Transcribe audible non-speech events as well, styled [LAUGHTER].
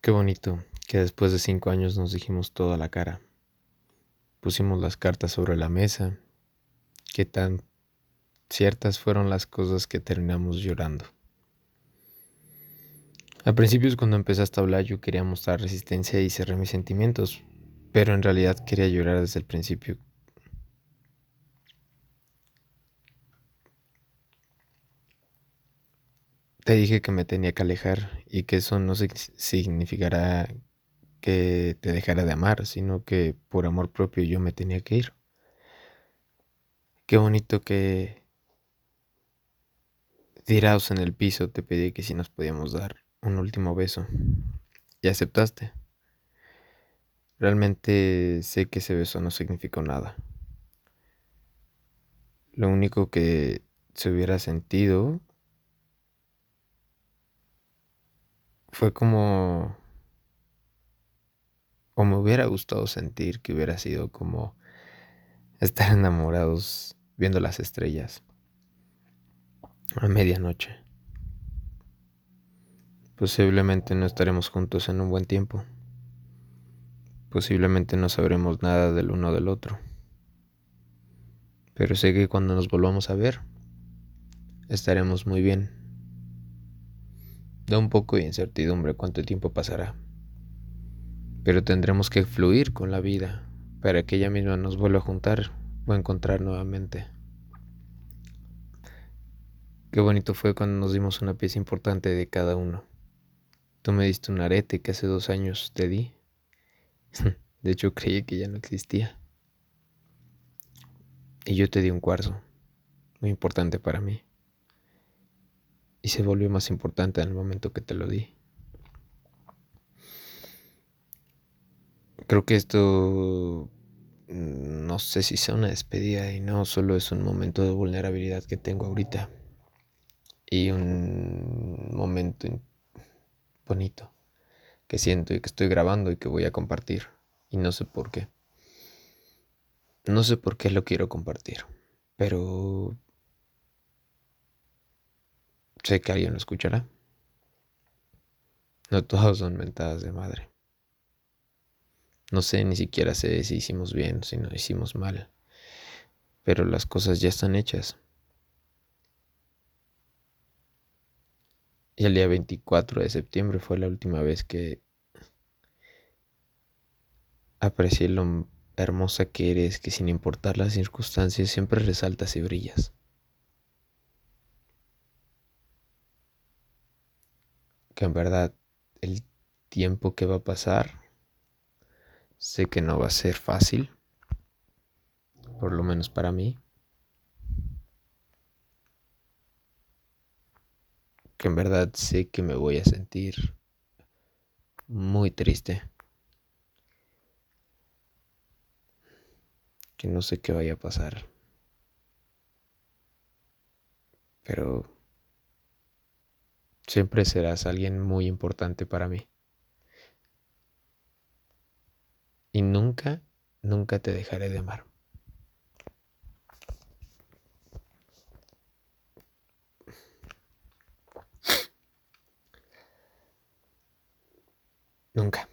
Qué bonito que después de cinco años nos dijimos todo a la cara. Pusimos las cartas sobre la mesa. Qué tan ciertas fueron las cosas que terminamos llorando. Al principio cuando empezaste a hablar yo quería mostrar resistencia y cerrar mis sentimientos, pero en realidad quería llorar desde el principio. Te dije que me tenía que alejar y que eso no significará que te dejara de amar, sino que por amor propio yo me tenía que ir. Qué bonito que tirados en el piso te pedí que si nos podíamos dar un último beso. Y aceptaste. Realmente sé que ese beso no significó nada. Lo único que se hubiera sentido fue como... O me hubiera gustado sentir que hubiera sido como estar enamorados viendo las estrellas a medianoche. Posiblemente no estaremos juntos en un buen tiempo. Posiblemente no sabremos nada del uno del otro. Pero sé que cuando nos volvamos a ver, estaremos muy bien. Da un poco de incertidumbre cuánto tiempo pasará. Pero tendremos que fluir con la vida para que ella misma nos vuelva a juntar o encontrar nuevamente. Qué bonito fue cuando nos dimos una pieza importante de cada uno. Tú me diste un arete que hace dos años te di. [LAUGHS] De hecho, creí que ya no existía. Y yo te di un cuarzo, muy importante para mí se volvió más importante en el momento que te lo di. Creo que esto no sé si sea una despedida y no, solo es un momento de vulnerabilidad que tengo ahorita y un momento bonito que siento y que estoy grabando y que voy a compartir y no sé por qué. No sé por qué lo quiero compartir, pero Sé que alguien lo escuchará. No todos son mentadas de madre. No sé, ni siquiera sé si hicimos bien, si no hicimos mal. Pero las cosas ya están hechas. Y el día 24 de septiembre fue la última vez que aprecié lo hermosa que eres, que sin importar las circunstancias siempre resaltas y brillas. Que en verdad el tiempo que va a pasar sé que no va a ser fácil, por lo menos para mí. Que en verdad sé que me voy a sentir muy triste. Que no sé qué vaya a pasar. Pero Siempre serás alguien muy importante para mí. Y nunca, nunca te dejaré de amar. Nunca.